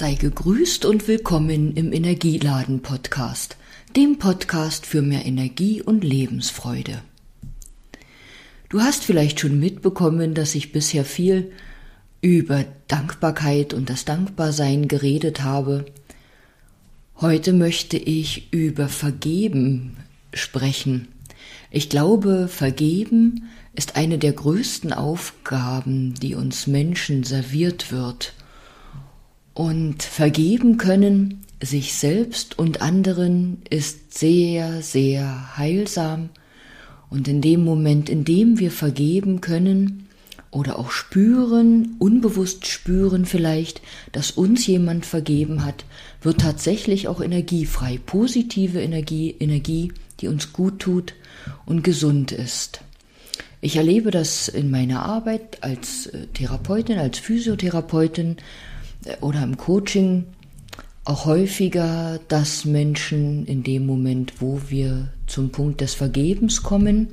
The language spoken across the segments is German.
Sei gegrüßt und willkommen im Energieladen Podcast, dem Podcast für mehr Energie und Lebensfreude. Du hast vielleicht schon mitbekommen, dass ich bisher viel über Dankbarkeit und das Dankbarsein geredet habe. Heute möchte ich über Vergeben sprechen. Ich glaube, Vergeben ist eine der größten Aufgaben, die uns Menschen serviert wird. Und vergeben können sich selbst und anderen ist sehr, sehr heilsam. Und in dem Moment, in dem wir vergeben können oder auch spüren, unbewusst spüren vielleicht, dass uns jemand vergeben hat, wird tatsächlich auch Energie frei, positive Energie, Energie, die uns gut tut und gesund ist. Ich erlebe das in meiner Arbeit als äh, Therapeutin, als Physiotherapeutin oder im Coaching auch häufiger, dass Menschen in dem Moment, wo wir zum Punkt des Vergebens kommen,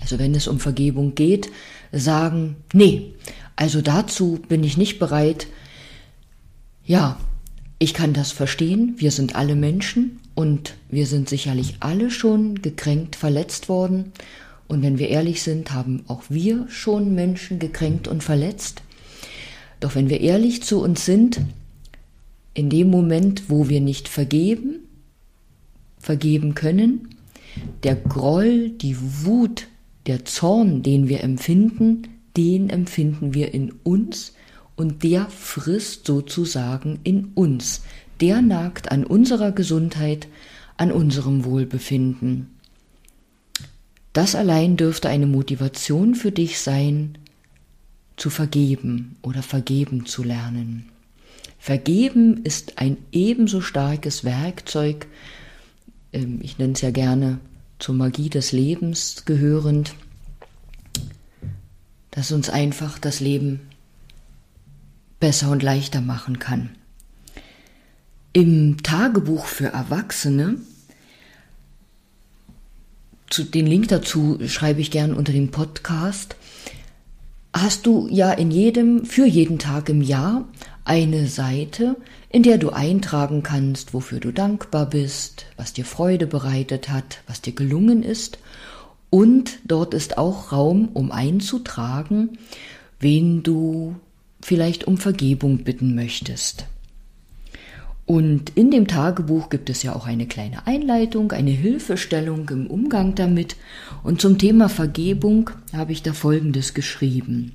also wenn es um Vergebung geht, sagen, nee, also dazu bin ich nicht bereit. Ja, ich kann das verstehen, wir sind alle Menschen und wir sind sicherlich alle schon gekränkt, verletzt worden. Und wenn wir ehrlich sind, haben auch wir schon Menschen gekränkt und verletzt. Doch wenn wir ehrlich zu uns sind, in dem Moment, wo wir nicht vergeben, vergeben können, der Groll, die Wut, der Zorn, den wir empfinden, den empfinden wir in uns und der frisst sozusagen in uns. Der nagt an unserer Gesundheit, an unserem Wohlbefinden. Das allein dürfte eine Motivation für dich sein, zu vergeben oder vergeben zu lernen. Vergeben ist ein ebenso starkes Werkzeug, ähm, ich nenne es ja gerne zur Magie des Lebens gehörend, das uns einfach das Leben besser und leichter machen kann. Im Tagebuch für Erwachsene, zu, den Link dazu schreibe ich gern unter dem Podcast, hast du ja in jedem, für jeden Tag im Jahr eine Seite, in der du eintragen kannst, wofür du dankbar bist, was dir Freude bereitet hat, was dir gelungen ist. Und dort ist auch Raum, um einzutragen, wen du vielleicht um Vergebung bitten möchtest. Und in dem Tagebuch gibt es ja auch eine kleine Einleitung, eine Hilfestellung im Umgang damit. Und zum Thema Vergebung habe ich da Folgendes geschrieben.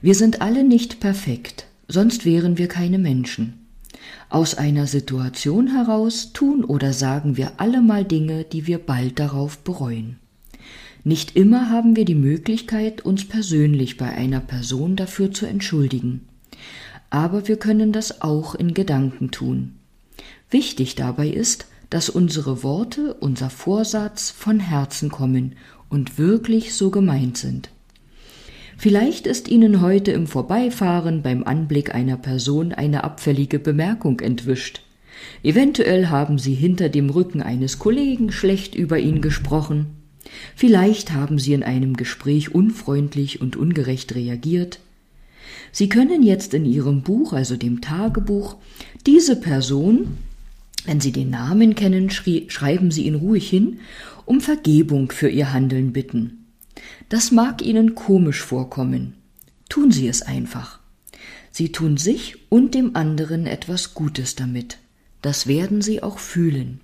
Wir sind alle nicht perfekt, sonst wären wir keine Menschen. Aus einer Situation heraus tun oder sagen wir alle mal Dinge, die wir bald darauf bereuen. Nicht immer haben wir die Möglichkeit, uns persönlich bei einer Person dafür zu entschuldigen aber wir können das auch in Gedanken tun. Wichtig dabei ist, dass unsere Worte, unser Vorsatz von Herzen kommen und wirklich so gemeint sind. Vielleicht ist Ihnen heute im Vorbeifahren beim Anblick einer Person eine abfällige Bemerkung entwischt. Eventuell haben Sie hinter dem Rücken eines Kollegen schlecht über ihn gesprochen. Vielleicht haben Sie in einem Gespräch unfreundlich und ungerecht reagiert. Sie können jetzt in Ihrem Buch, also dem Tagebuch, diese Person, wenn Sie den Namen kennen, schreiben Sie ihn ruhig hin, um Vergebung für Ihr Handeln bitten. Das mag Ihnen komisch vorkommen. Tun Sie es einfach. Sie tun sich und dem anderen etwas Gutes damit. Das werden Sie auch fühlen.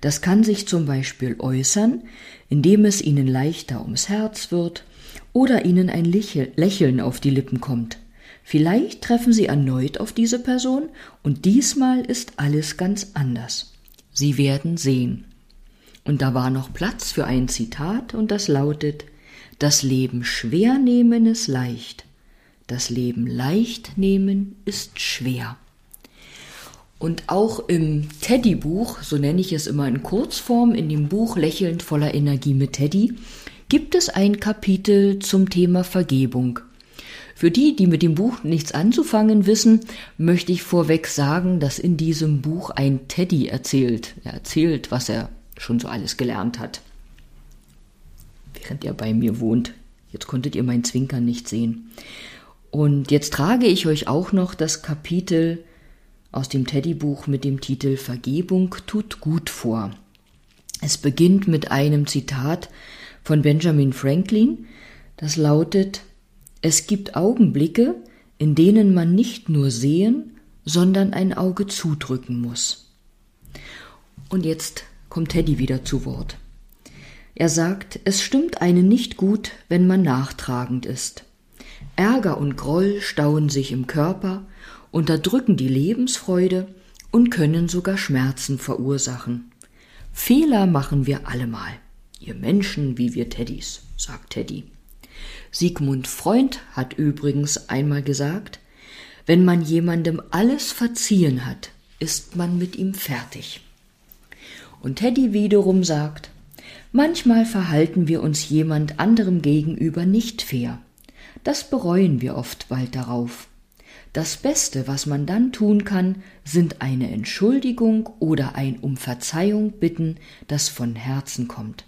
Das kann sich zum Beispiel äußern, indem es Ihnen leichter ums Herz wird oder Ihnen ein Lächeln auf die Lippen kommt. Vielleicht treffen Sie erneut auf diese Person und diesmal ist alles ganz anders. Sie werden sehen. Und da war noch Platz für ein Zitat und das lautet Das Leben schwer nehmen ist leicht, das Leben leicht nehmen ist schwer. Und auch im Teddy-Buch, so nenne ich es immer in Kurzform, in dem Buch Lächelnd voller Energie mit Teddy, gibt es ein Kapitel zum Thema Vergebung. Für die, die mit dem Buch nichts anzufangen wissen, möchte ich vorweg sagen, dass in diesem Buch ein Teddy erzählt. Er erzählt, was er schon so alles gelernt hat. Während er bei mir wohnt. Jetzt konntet ihr mein Zwinkern nicht sehen. Und jetzt trage ich euch auch noch das Kapitel aus dem Teddybuch mit dem Titel Vergebung tut gut vor. Es beginnt mit einem Zitat von Benjamin Franklin, das lautet Es gibt Augenblicke, in denen man nicht nur sehen, sondern ein Auge zudrücken muss. Und jetzt kommt Teddy wieder zu Wort. Er sagt, es stimmt einen nicht gut, wenn man nachtragend ist. Ärger und Groll stauen sich im Körper, unterdrücken die Lebensfreude und können sogar Schmerzen verursachen. Fehler machen wir allemal, ihr Menschen wie wir Teddys, sagt Teddy. Sigmund Freund hat übrigens einmal gesagt, wenn man jemandem alles verziehen hat, ist man mit ihm fertig. Und Teddy wiederum sagt, manchmal verhalten wir uns jemand anderem gegenüber nicht fair. Das bereuen wir oft bald darauf. Das Beste, was man dann tun kann, sind eine Entschuldigung oder ein um Verzeihung bitten, das von Herzen kommt.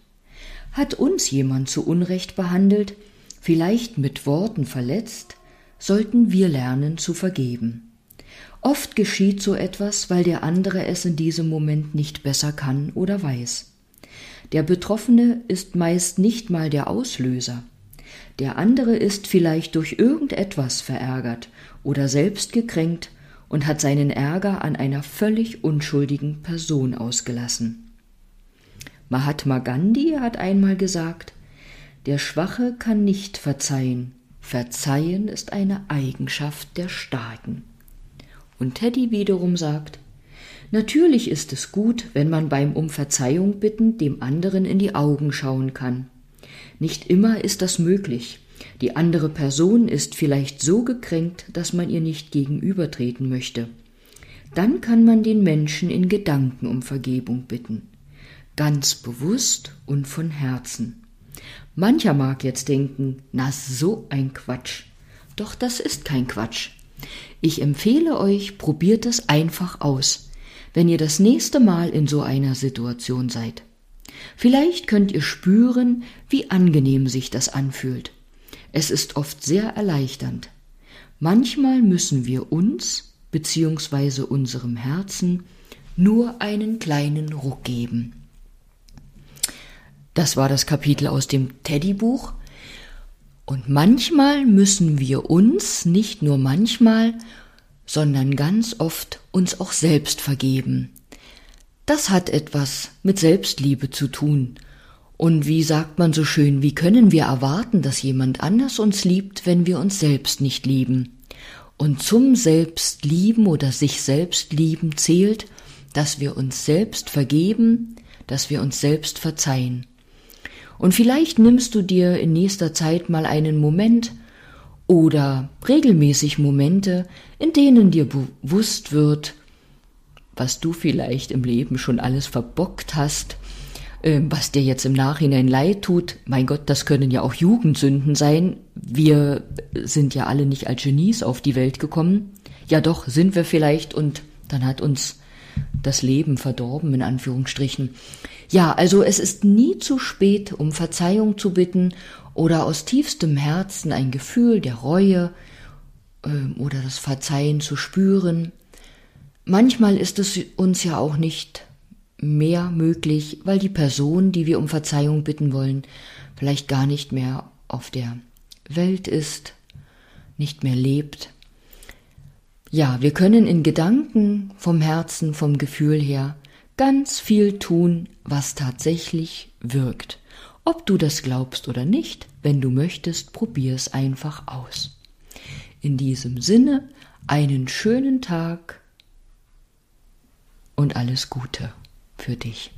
Hat uns jemand zu Unrecht behandelt, vielleicht mit Worten verletzt, sollten wir lernen zu vergeben. Oft geschieht so etwas, weil der andere es in diesem Moment nicht besser kann oder weiß. Der Betroffene ist meist nicht mal der Auslöser. Der andere ist vielleicht durch irgendetwas verärgert oder selbst gekränkt und hat seinen Ärger an einer völlig unschuldigen Person ausgelassen. Mahatma Gandhi hat einmal gesagt, der Schwache kann nicht verzeihen, Verzeihen ist eine Eigenschaft der Starken. Und Teddy wiederum sagt, Natürlich ist es gut, wenn man beim um Verzeihung bitten dem anderen in die Augen schauen kann. Nicht immer ist das möglich. Die andere Person ist vielleicht so gekränkt, dass man ihr nicht gegenübertreten möchte. Dann kann man den Menschen in Gedanken um Vergebung bitten. Ganz bewusst und von Herzen. Mancher mag jetzt denken, na so ein Quatsch. Doch das ist kein Quatsch. Ich empfehle euch, probiert es einfach aus, wenn ihr das nächste Mal in so einer Situation seid. Vielleicht könnt ihr spüren, wie angenehm sich das anfühlt. Es ist oft sehr erleichternd. Manchmal müssen wir uns bzw. unserem Herzen nur einen kleinen Ruck geben. Das war das Kapitel aus dem Teddybuch. Und manchmal müssen wir uns, nicht nur manchmal, sondern ganz oft uns auch selbst vergeben. Das hat etwas mit Selbstliebe zu tun und wie sagt man so schön, wie können wir erwarten, dass jemand anders uns liebt, wenn wir uns selbst nicht lieben? Und zum Selbstlieben oder sich selbst lieben zählt, dass wir uns selbst vergeben, dass wir uns selbst verzeihen. Und vielleicht nimmst du dir in nächster Zeit mal einen Moment oder regelmäßig Momente, in denen dir bewusst wird, was du vielleicht im Leben schon alles verbockt hast, ähm, was dir jetzt im Nachhinein leid tut, mein Gott, das können ja auch Jugendsünden sein. Wir sind ja alle nicht als Genies auf die Welt gekommen. Ja doch, sind wir vielleicht und dann hat uns das Leben verdorben, in Anführungsstrichen. Ja, also es ist nie zu spät, um Verzeihung zu bitten oder aus tiefstem Herzen ein Gefühl der Reue äh, oder das Verzeihen zu spüren. Manchmal ist es uns ja auch nicht mehr möglich, weil die Person, die wir um Verzeihung bitten wollen, vielleicht gar nicht mehr auf der Welt ist, nicht mehr lebt. Ja, wir können in Gedanken, vom Herzen, vom Gefühl her ganz viel tun, was tatsächlich wirkt. Ob du das glaubst oder nicht, wenn du möchtest, probier es einfach aus. In diesem Sinne, einen schönen Tag und alles Gute für dich.